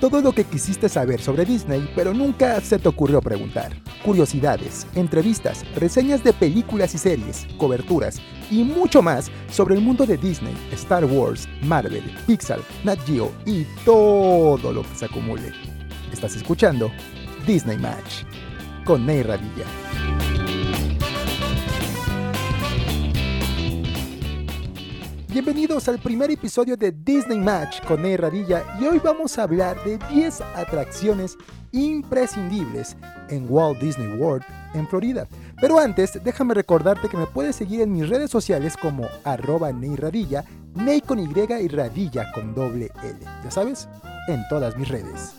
Todo lo que quisiste saber sobre Disney, pero nunca se te ocurrió preguntar. Curiosidades, entrevistas, reseñas de películas y series, coberturas y mucho más sobre el mundo de Disney, Star Wars, Marvel, Pixar, Nat Geo y todo lo que se acumule. Estás escuchando Disney Match con Ney Radilla. Bienvenidos al primer episodio de Disney Match con Ney Radilla y hoy vamos a hablar de 10 atracciones imprescindibles en Walt Disney World en Florida. Pero antes, déjame recordarte que me puedes seguir en mis redes sociales como arroba Ney Radilla, Ney con Y y Radilla con doble L. Ya sabes, en todas mis redes.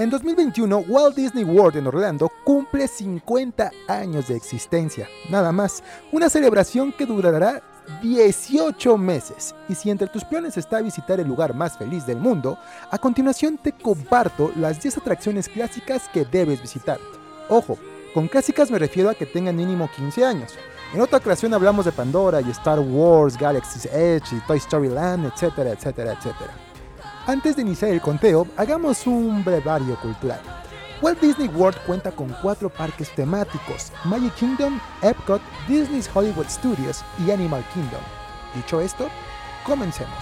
En 2021, Walt Disney World en Orlando cumple 50 años de existencia, nada más, una celebración que durará 18 meses. Y si entre tus planes está visitar el lugar más feliz del mundo, a continuación te comparto las 10 atracciones clásicas que debes visitar. Ojo, con clásicas me refiero a que tengan mínimo 15 años. En otra ocasión hablamos de Pandora y Star Wars, Galaxy's Edge y Toy Story Land, etcétera, etcétera, etcétera. Antes de iniciar el conteo, hagamos un brevario cultural. Walt Disney World cuenta con cuatro parques temáticos, Magic Kingdom, Epcot, Disney's Hollywood Studios y Animal Kingdom. Dicho esto, comencemos.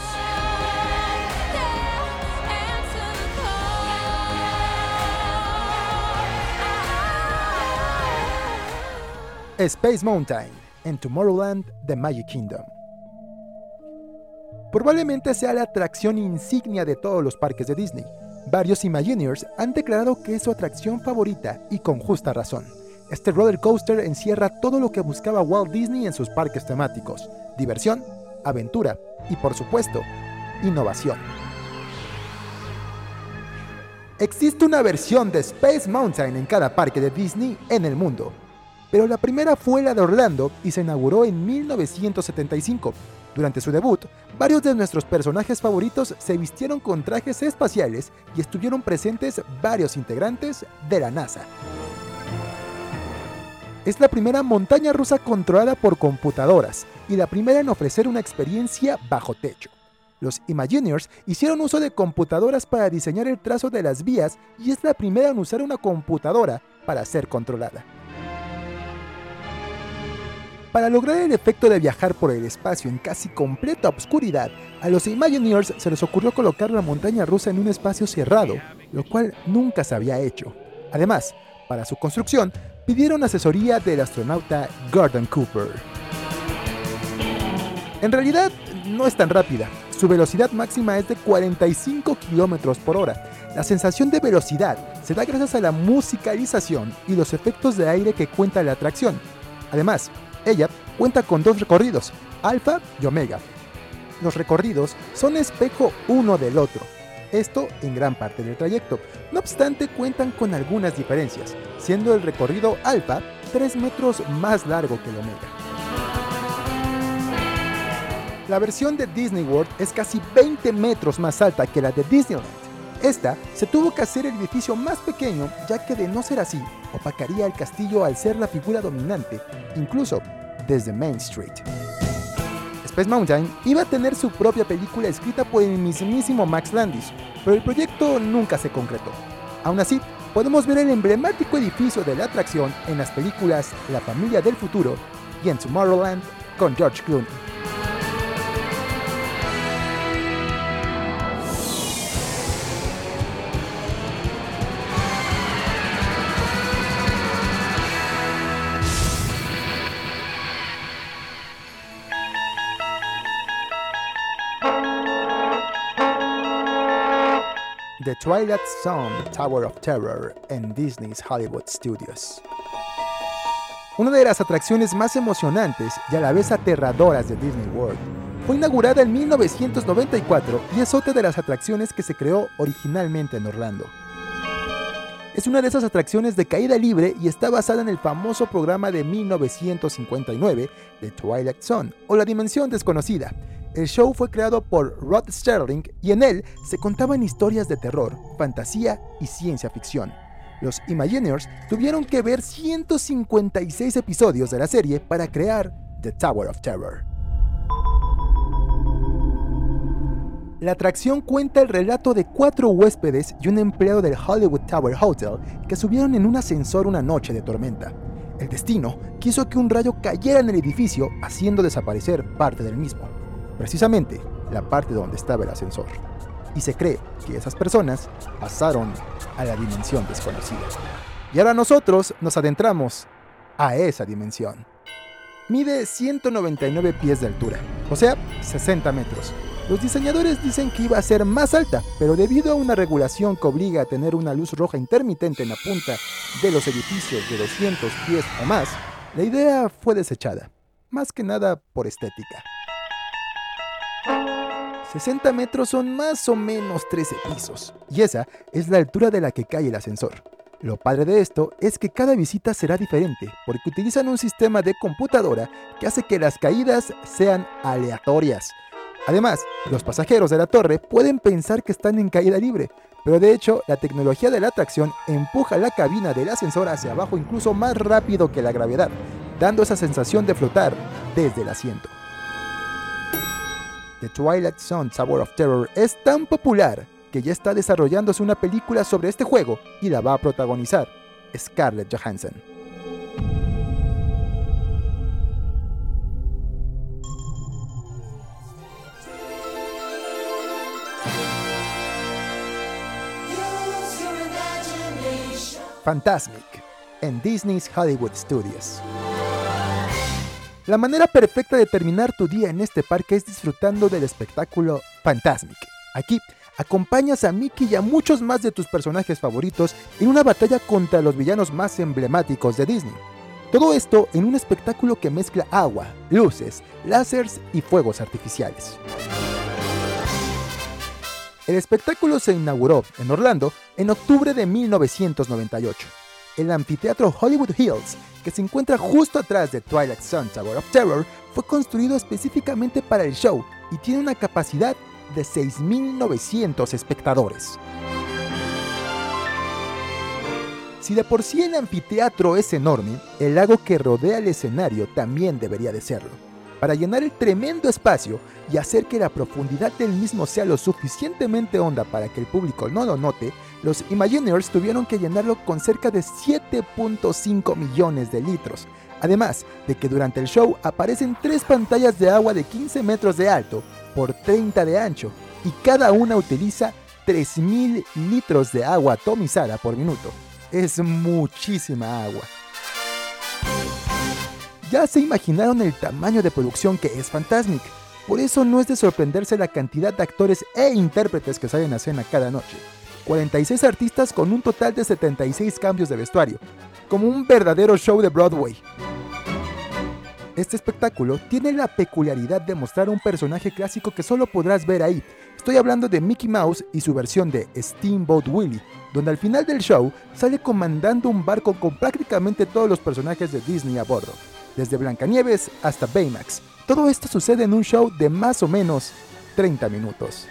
Space Mountain en Tomorrowland de Magic Kingdom. Probablemente sea la atracción insignia de todos los parques de Disney. Varios Imagineers han declarado que es su atracción favorita y con justa razón. Este roller coaster encierra todo lo que buscaba Walt Disney en sus parques temáticos: diversión, aventura y, por supuesto, innovación. Existe una versión de Space Mountain en cada parque de Disney en el mundo, pero la primera fue la de Orlando y se inauguró en 1975 durante su debut, varios de nuestros personajes favoritos se vistieron con trajes espaciales y estuvieron presentes varios integrantes de la NASA. Es la primera montaña rusa controlada por computadoras y la primera en ofrecer una experiencia bajo techo. Los Imagineers hicieron uso de computadoras para diseñar el trazo de las vías y es la primera en usar una computadora para ser controlada. Para lograr el efecto de viajar por el espacio en casi completa oscuridad, a los Imagineers se les ocurrió colocar la montaña rusa en un espacio cerrado, lo cual nunca se había hecho. Además, para su construcción, pidieron asesoría del astronauta Gordon Cooper. En realidad, no es tan rápida. Su velocidad máxima es de 45 km por hora. La sensación de velocidad se da gracias a la musicalización y los efectos de aire que cuenta la atracción. Además, ella cuenta con dos recorridos, alfa y omega. Los recorridos son espejo uno del otro, esto en gran parte del trayecto. No obstante, cuentan con algunas diferencias, siendo el recorrido alfa 3 metros más largo que el omega. La versión de Disney World es casi 20 metros más alta que la de Disneyland. Esta se tuvo que hacer el edificio más pequeño ya que de no ser así, opacaría el castillo al ser la figura dominante, incluso desde Main Street. Space Mountain iba a tener su propia película escrita por el mismísimo Max Landis, pero el proyecto nunca se concretó. Aún así, podemos ver el emblemático edificio de la atracción en las películas La familia del futuro y en Tomorrowland con George Clooney. The Twilight Zone Tower of Terror en Disney's Hollywood Studios. Una de las atracciones más emocionantes y a la vez aterradoras de Disney World. Fue inaugurada en 1994 y es otra de las atracciones que se creó originalmente en Orlando. es una de esas atracciones de caída libre y está basada en el famoso programa de 1959 de Twilight Zone o La Dimensión Desconocida. El show fue creado por Rod Sterling y en él se contaban historias de terror, fantasía y ciencia ficción. Los Imagineers tuvieron que ver 156 episodios de la serie para crear The Tower of Terror. La atracción cuenta el relato de cuatro huéspedes y un empleado del Hollywood Tower Hotel que subieron en un ascensor una noche de tormenta. El destino quiso que un rayo cayera en el edificio haciendo desaparecer parte del mismo, precisamente la parte donde estaba el ascensor. Y se cree que esas personas pasaron a la dimensión desconocida. Y ahora nosotros nos adentramos a esa dimensión. Mide 199 pies de altura, o sea, 60 metros los diseñadores dicen que iba a ser más alta, pero debido a una regulación que obliga a tener una luz roja intermitente en la punta de los edificios de 200 pies o más, la idea fue desechada, más que nada por estética. 60 metros son más o menos 13 pisos, y esa es la altura de la que cae el ascensor. Lo padre de esto es que cada visita será diferente, porque utilizan un sistema de computadora que hace que las caídas sean aleatorias, Además, los pasajeros de la torre pueden pensar que están en caída libre, pero de hecho la tecnología de la atracción empuja la cabina del ascensor hacia abajo incluso más rápido que la gravedad, dando esa sensación de flotar desde el asiento. The Twilight Zone Tower of Terror es tan popular que ya está desarrollándose una película sobre este juego y la va a protagonizar Scarlett Johansson. Fantasmic en Disney's Hollywood Studios. La manera perfecta de terminar tu día en este parque es disfrutando del espectáculo Fantasmic. Aquí acompañas a Mickey y a muchos más de tus personajes favoritos en una batalla contra los villanos más emblemáticos de Disney. Todo esto en un espectáculo que mezcla agua, luces, láseres y fuegos artificiales. El espectáculo se inauguró en Orlando en octubre de 1998. El anfiteatro Hollywood Hills, que se encuentra justo atrás de Twilight Zone Tower of Terror, fue construido específicamente para el show y tiene una capacidad de 6.900 espectadores. Si de por sí el anfiteatro es enorme, el lago que rodea el escenario también debería de serlo para llenar el tremendo espacio y hacer que la profundidad del mismo sea lo suficientemente honda para que el público no lo note, los Imagineers tuvieron que llenarlo con cerca de 7.5 millones de litros. Además de que durante el show aparecen tres pantallas de agua de 15 metros de alto por 30 de ancho y cada una utiliza 3.000 litros de agua atomizada por minuto. Es muchísima agua. Ya se imaginaron el tamaño de producción que es Fantasmic. Por eso no es de sorprenderse la cantidad de actores e intérpretes que salen a escena cada noche. 46 artistas con un total de 76 cambios de vestuario, como un verdadero show de Broadway. Este espectáculo tiene la peculiaridad de mostrar un personaje clásico que solo podrás ver ahí. Estoy hablando de Mickey Mouse y su versión de Steamboat Willie, donde al final del show sale comandando un barco con prácticamente todos los personajes de Disney a bordo desde Blancanieves hasta Baymax. Todo esto sucede en un show de más o menos 30 minutos.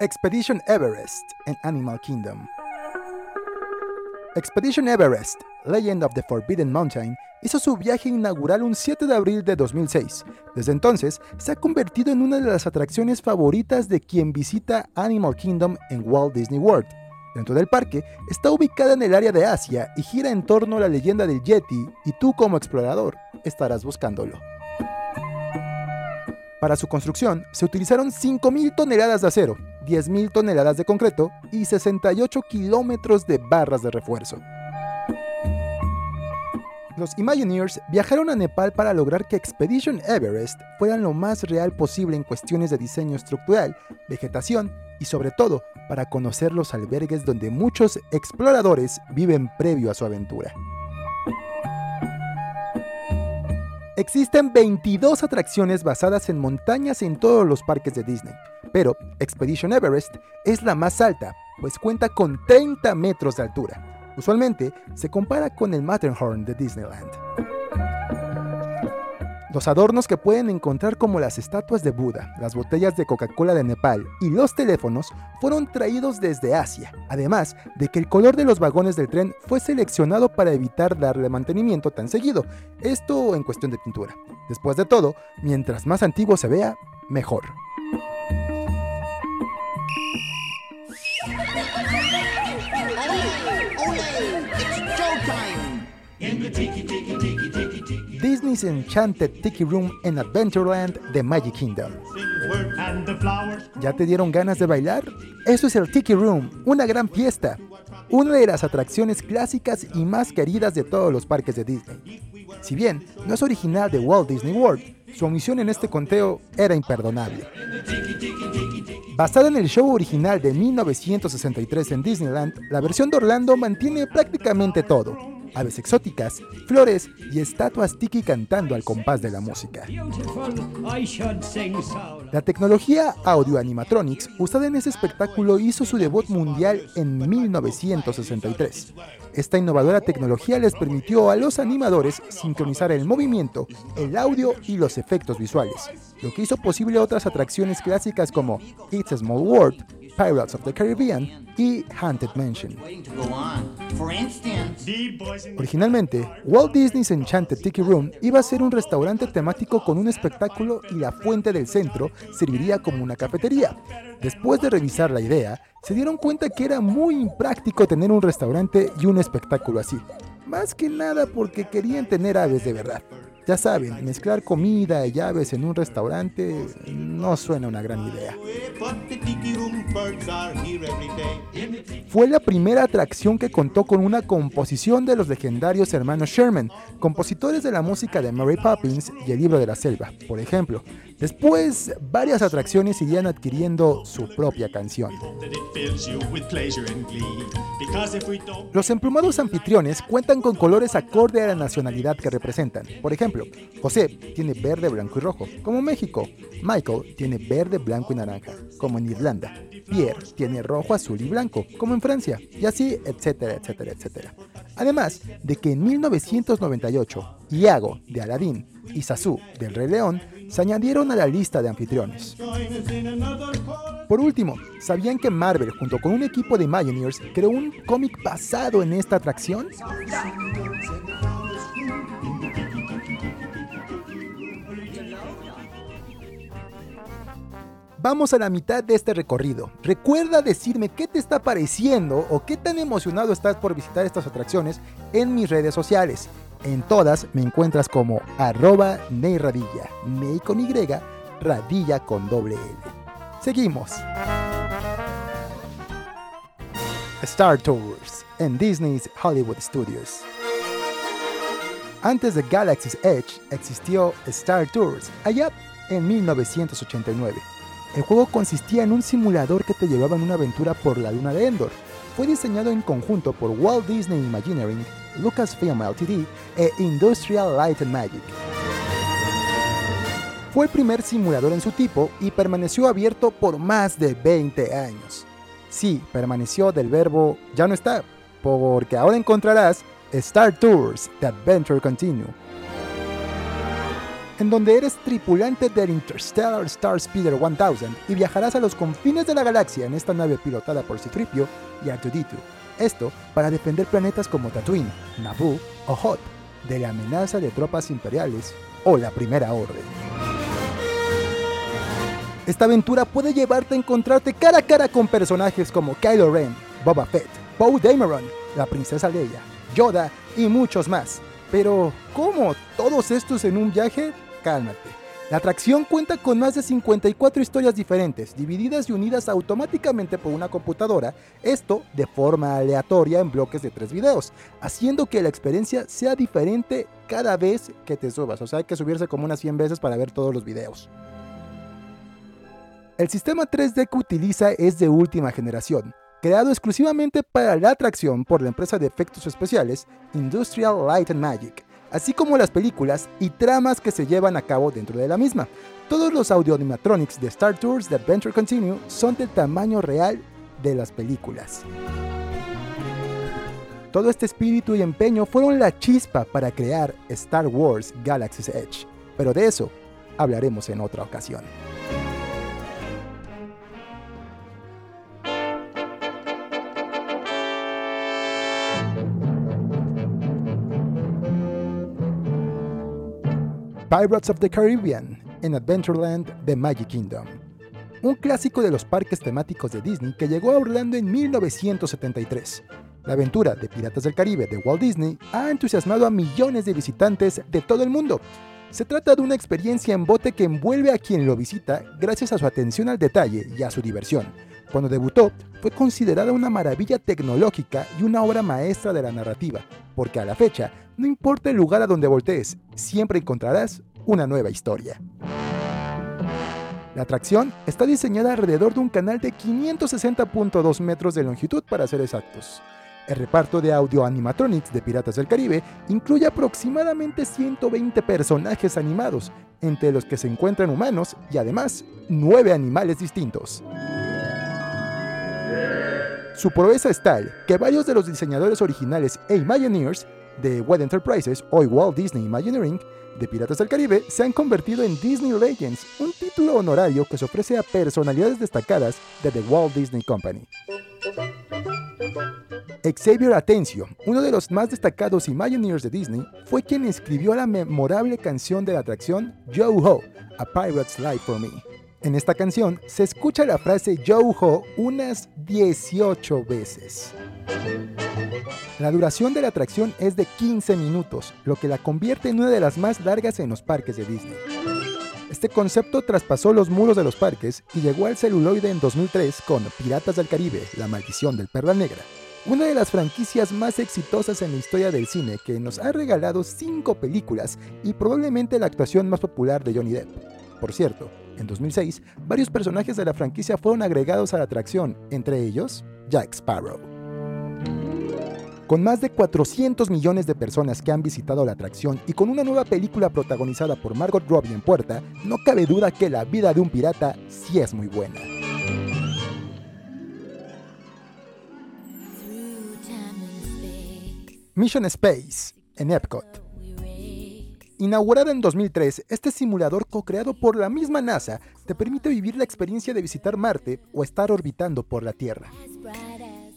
Expedition Everest en Animal Kingdom. Expedition Everest, Legend of the Forbidden Mountain, hizo su viaje inaugural un 7 de abril de 2006. Desde entonces, se ha convertido en una de las atracciones favoritas de quien visita Animal Kingdom en Walt Disney World. Dentro del parque, está ubicada en el área de Asia y gira en torno a la leyenda del Yeti y tú como explorador estarás buscándolo. Para su construcción se utilizaron 5.000 toneladas de acero, 10.000 toneladas de concreto y 68 kilómetros de barras de refuerzo. Los Imagineers viajaron a Nepal para lograr que Expedition Everest fuera lo más real posible en cuestiones de diseño estructural, vegetación y sobre todo para conocer los albergues donde muchos exploradores viven previo a su aventura. Existen 22 atracciones basadas en montañas en todos los parques de Disney, pero Expedition Everest es la más alta, pues cuenta con 30 metros de altura. Usualmente se compara con el Matterhorn de Disneyland. Los adornos que pueden encontrar como las estatuas de Buda, las botellas de Coca-Cola de Nepal y los teléfonos fueron traídos desde Asia, además de que el color de los vagones del tren fue seleccionado para evitar darle mantenimiento tan seguido, esto en cuestión de pintura. Después de todo, mientras más antiguo se vea, mejor. Disney's Enchanted Tiki Room en Adventureland de Magic Kingdom. ¿Ya te dieron ganas de bailar? Eso es el Tiki Room, una gran fiesta, una de las atracciones clásicas y más queridas de todos los parques de Disney. Si bien no es original de Walt Disney World, su omisión en este conteo era imperdonable. Basada en el show original de 1963 en Disneyland, la versión de Orlando mantiene prácticamente todo, aves exóticas, flores y estatuas tiki cantando al compás de la música. La tecnología audio animatronics usada en ese espectáculo hizo su debut mundial en 1963. Esta innovadora tecnología les permitió a los animadores sincronizar el movimiento, el audio y los efectos visuales, lo que hizo posible otras atracciones clásicas como It's a Small World, Pirates of the Caribbean y Haunted Mansion. Originalmente, Walt Disney's Enchanted Tiki Room iba a ser un restaurante temático con un espectáculo y la fuente del centro serviría como una cafetería. Después de revisar la idea, se dieron cuenta que era muy impráctico tener un restaurante y un espectáculo así. Más que nada porque querían tener aves de verdad. Ya saben, mezclar comida y aves en un restaurante no suena una gran idea. Fue la primera atracción que contó con una composición de los legendarios hermanos Sherman, compositores de la música de Mary Poppins y el libro de la selva, por ejemplo. Después, varias atracciones irían adquiriendo su propia canción. Los emplumados anfitriones cuentan con colores acorde a la nacionalidad que representan. Por ejemplo, José tiene verde, blanco y rojo, como México. Michael tiene verde, blanco y naranja, como en Irlanda. Pierre tiene rojo, azul y blanco, como en Francia. Y así, etcétera, etcétera, etcétera. Además de que en 1998, Iago de Aladdin y Sasu del Rey León se añadieron a la lista de anfitriones. Por último, ¿sabían que Marvel, junto con un equipo de Imagineers, creó un cómic basado en esta atracción? Vamos a la mitad de este recorrido. Recuerda decirme qué te está pareciendo o qué tan emocionado estás por visitar estas atracciones en mis redes sociales. En todas me encuentras como arroba neyradilla, ney con Y, radilla con doble L. Seguimos. Star Tours en Disney's Hollywood Studios. Antes de Galaxy's Edge existió Star Tours, allá en 1989. El juego consistía en un simulador que te llevaba en una aventura por la luna de Endor. Fue diseñado en conjunto por Walt Disney Imagineering, Lucasfilm Ltd. e Industrial Light and Magic. Fue el primer simulador en su tipo y permaneció abierto por más de 20 años. Sí, permaneció del verbo ya no está, porque ahora encontrarás Star Tours The Adventure Continue en donde eres tripulante del Interstellar Star Speeder 1000 y viajarás a los confines de la galaxia en esta nave pilotada por Citripio y R2D2. Esto para defender planetas como Tatooine, Naboo o Hoth de la amenaza de tropas imperiales o la Primera Orden. Esta aventura puede llevarte a encontrarte cara a cara con personajes como Kylo Ren, Boba Fett, Poe Dameron, la princesa Leia, Yoda y muchos más. Pero, ¿cómo? ¿Todos estos en un viaje? Cálmate. La atracción cuenta con más de 54 historias diferentes, divididas y unidas automáticamente por una computadora, esto de forma aleatoria en bloques de tres videos, haciendo que la experiencia sea diferente cada vez que te subas, o sea, hay que subirse como unas 100 veces para ver todos los videos. El sistema 3D que utiliza es de última generación, creado exclusivamente para la atracción por la empresa de efectos especiales Industrial Light and Magic, así como las películas y tramas que se llevan a cabo dentro de la misma. Todos los audio animatronics de Star Tours de Adventure Continue son del tamaño real de las películas. Todo este espíritu y empeño fueron la chispa para crear Star Wars Galaxy's Edge, pero de eso hablaremos en otra ocasión. Pirates of the Caribbean en Adventureland The Magic Kingdom. Un clásico de los parques temáticos de Disney que llegó a Orlando en 1973. La aventura de Piratas del Caribe de Walt Disney ha entusiasmado a millones de visitantes de todo el mundo. Se trata de una experiencia en bote que envuelve a quien lo visita gracias a su atención al detalle y a su diversión. Cuando debutó, fue considerada una maravilla tecnológica y una obra maestra de la narrativa, porque a la fecha, no importa el lugar a donde voltees, siempre encontrarás una nueva historia. La atracción está diseñada alrededor de un canal de 560.2 metros de longitud para ser exactos. El reparto de audio animatronics de Piratas del Caribe incluye aproximadamente 120 personajes animados, entre los que se encuentran humanos y además 9 animales distintos. Su proeza es tal que varios de los diseñadores originales e Imagineers de Web Enterprises, hoy Walt Disney Imagineering, de Piratas del Caribe, se han convertido en Disney Legends, un título honorario que se ofrece a personalidades destacadas de The Walt Disney Company. Xavier Atencio, uno de los más destacados Imagineers de Disney, fue quien escribió la memorable canción de la atracción Yo Ho, A Pirate's Life for Me. En esta canción se escucha la frase Yo Ho unas 18 veces. La duración de la atracción es de 15 minutos, lo que la convierte en una de las más largas en los parques de Disney. Este concepto traspasó los muros de los parques y llegó al celuloide en 2003 con Piratas del Caribe, La Maldición del Perla Negra, una de las franquicias más exitosas en la historia del cine que nos ha regalado cinco películas y probablemente la actuación más popular de Johnny Depp. Por cierto, en 2006, varios personajes de la franquicia fueron agregados a la atracción, entre ellos Jack Sparrow. Con más de 400 millones de personas que han visitado la atracción y con una nueva película protagonizada por Margot Robbie en puerta, no cabe duda que la vida de un pirata sí es muy buena. Mission Space, en Epcot. Inaugurada en 2003, este simulador co-creado por la misma NASA te permite vivir la experiencia de visitar Marte o estar orbitando por la Tierra.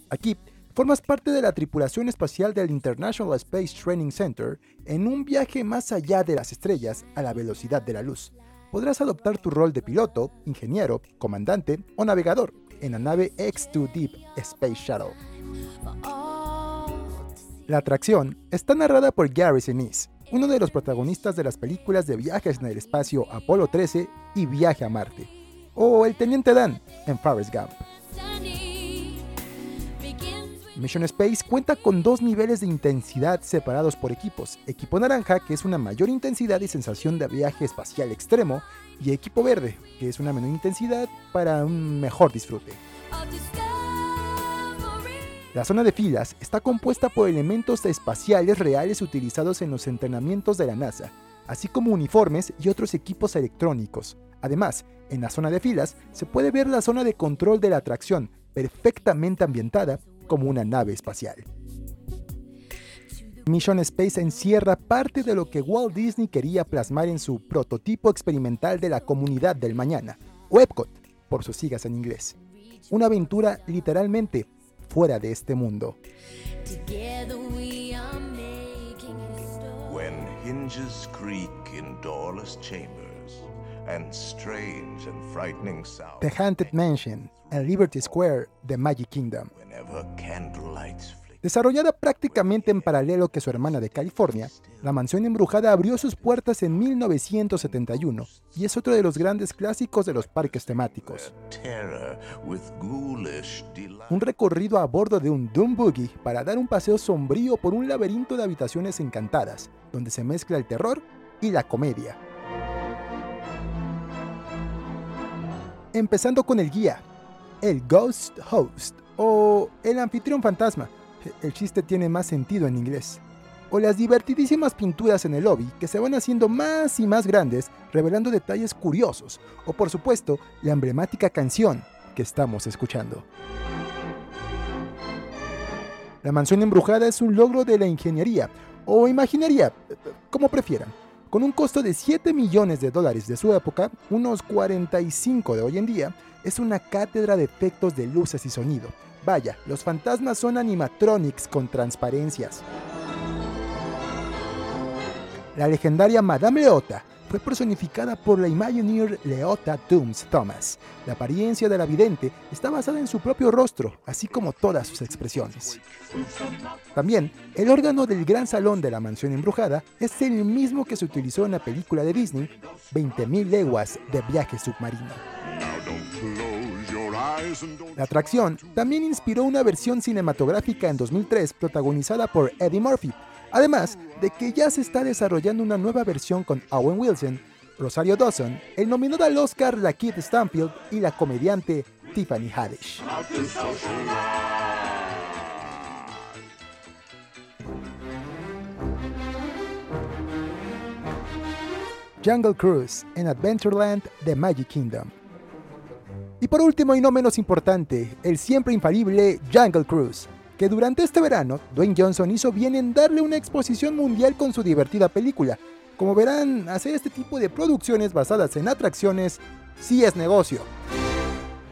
Aquí, formas parte de la tripulación espacial del International Space Training Center en un viaje más allá de las estrellas a la velocidad de la luz. Podrás adoptar tu rol de piloto, ingeniero, comandante o navegador en la nave X2 Deep Space Shuttle. La atracción está narrada por Gary Sinise, uno de los protagonistas de las películas de viajes en el espacio Apolo 13 y Viaje a Marte, o el Teniente Dan en Forrest Gump. Mission Space cuenta con dos niveles de intensidad separados por equipos, equipo naranja, que es una mayor intensidad y sensación de viaje espacial extremo, y equipo verde, que es una menor intensidad para un mejor disfrute. La zona de filas está compuesta por elementos espaciales reales utilizados en los entrenamientos de la NASA, así como uniformes y otros equipos electrónicos. Además, en la zona de filas se puede ver la zona de control de la atracción, perfectamente ambientada como una nave espacial. Mission Space encierra parte de lo que Walt Disney quería plasmar en su prototipo experimental de la comunidad del mañana, o Epcot, por sus siglas en inglés. Una aventura literalmente fuera de este mundo. When hinges creak in doorless chambers and strange and frightening sounds. The Haunted Mansion and Liberty Square, The Magic Kingdom. Whenever candlelights Desarrollada prácticamente en paralelo que su hermana de California, la mansión embrujada abrió sus puertas en 1971 y es otro de los grandes clásicos de los parques temáticos. Un recorrido a bordo de un Doom Buggy para dar un paseo sombrío por un laberinto de habitaciones encantadas, donde se mezcla el terror y la comedia. empezando con el guía, el Ghost Host o el anfitrión fantasma. El chiste tiene más sentido en inglés. O las divertidísimas pinturas en el lobby que se van haciendo más y más grandes, revelando detalles curiosos. O por supuesto, la emblemática canción que estamos escuchando. La mansión embrujada es un logro de la ingeniería o imaginería, como prefieran. Con un costo de 7 millones de dólares de su época, unos 45 de hoy en día, es una cátedra de efectos de luces y sonido. Vaya, los fantasmas son animatronics con transparencias. La legendaria Madame Leota fue personificada por la Imagineer Leota Dooms Thomas. La apariencia de la vidente está basada en su propio rostro, así como todas sus expresiones. También, el órgano del gran salón de la mansión embrujada es el mismo que se utilizó en la película de Disney, 20.000 leguas de viaje submarino. La atracción también inspiró una versión cinematográfica en 2003 protagonizada por Eddie Murphy, Además de que ya se está desarrollando una nueva versión con Owen Wilson, Rosario Dawson, el nominado al Oscar la Kid Stanfield y la comediante Tiffany Haddish. Jungle Cruise en Adventureland The Magic Kingdom. Y por último y no menos importante, el siempre infalible Jungle Cruise, que durante este verano Dwayne Johnson hizo bien en darle una exposición mundial con su divertida película. Como verán, hacer este tipo de producciones basadas en atracciones sí es negocio.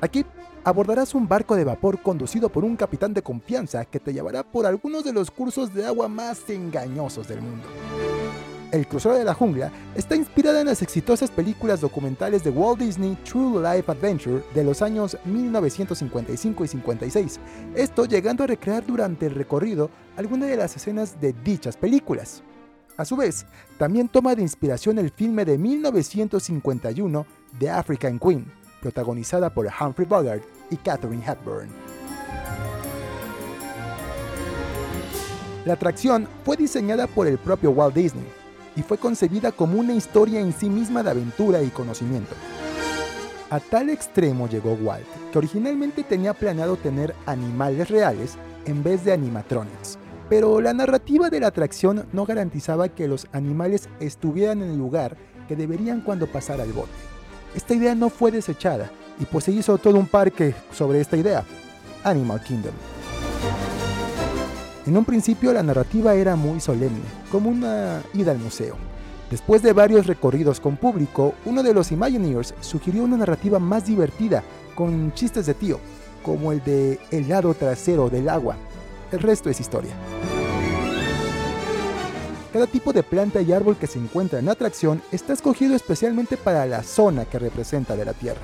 Aquí abordarás un barco de vapor conducido por un capitán de confianza que te llevará por algunos de los cursos de agua más engañosos del mundo. El crucero de la jungla está inspirada en las exitosas películas documentales de Walt Disney True Life Adventure de los años 1955 y 56, esto llegando a recrear durante el recorrido algunas de las escenas de dichas películas. A su vez, también toma de inspiración el filme de 1951 The African Queen, protagonizada por Humphrey Bogart y Katharine Hepburn. La atracción fue diseñada por el propio Walt Disney, y fue concebida como una historia en sí misma de aventura y conocimiento. A tal extremo llegó Walt, que originalmente tenía planeado tener animales reales en vez de animatronics, pero la narrativa de la atracción no garantizaba que los animales estuvieran en el lugar que deberían cuando pasara el bote. Esta idea no fue desechada y pues se hizo todo un parque sobre esta idea, Animal Kingdom. En un principio la narrativa era muy solemne, como una ida al museo. Después de varios recorridos con público, uno de los Imagineers sugirió una narrativa más divertida, con chistes de tío, como el de el lado trasero del agua. El resto es historia. Cada tipo de planta y árbol que se encuentra en la atracción está escogido especialmente para la zona que representa de la Tierra.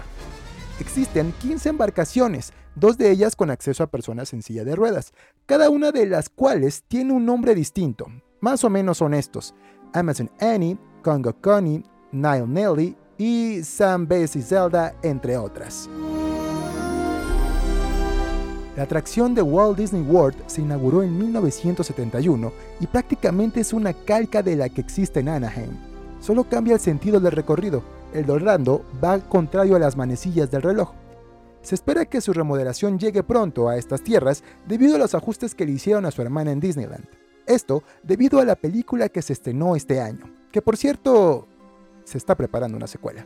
Existen 15 embarcaciones, dos de ellas con acceso a personas en silla de ruedas, cada una de las cuales tiene un nombre distinto, más o menos honestos. Amazon Annie, Congo Connie, Nile Nelly y Sam Bess y Zelda, entre otras. La atracción de Walt Disney World se inauguró en 1971 y prácticamente es una calca de la que existe en Anaheim. Solo cambia el sentido del recorrido. El de Orlando va contrario a las manecillas del reloj. Se espera que su remodelación llegue pronto a estas tierras debido a los ajustes que le hicieron a su hermana en Disneyland. Esto debido a la película que se estrenó este año, que por cierto se está preparando una secuela.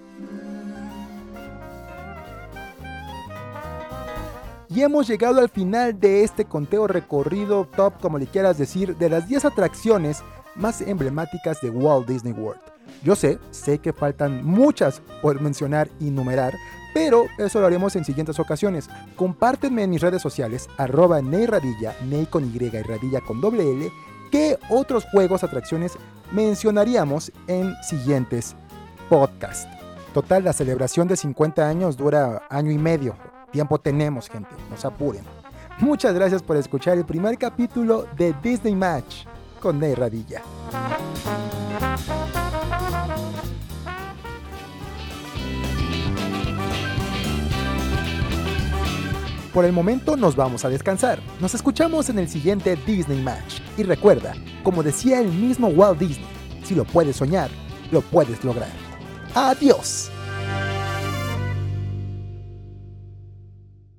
Y hemos llegado al final de este conteo recorrido top, como le quieras decir, de las 10 atracciones más emblemáticas de Walt Disney World. Yo sé, sé que faltan muchas por mencionar y numerar, pero eso lo haremos en siguientes ocasiones. Compártenme en mis redes sociales, arroba neyradilla, ney con Y y radilla con doble L, qué otros juegos, atracciones mencionaríamos en siguientes podcasts. Total, la celebración de 50 años dura año y medio. Tiempo tenemos, gente, no se apuren. Muchas gracias por escuchar el primer capítulo de Disney Match con Ney Radilla. Por el momento nos vamos a descansar. Nos escuchamos en el siguiente Disney Match. Y recuerda, como decía el mismo Walt Disney, si lo puedes soñar, lo puedes lograr. Adiós.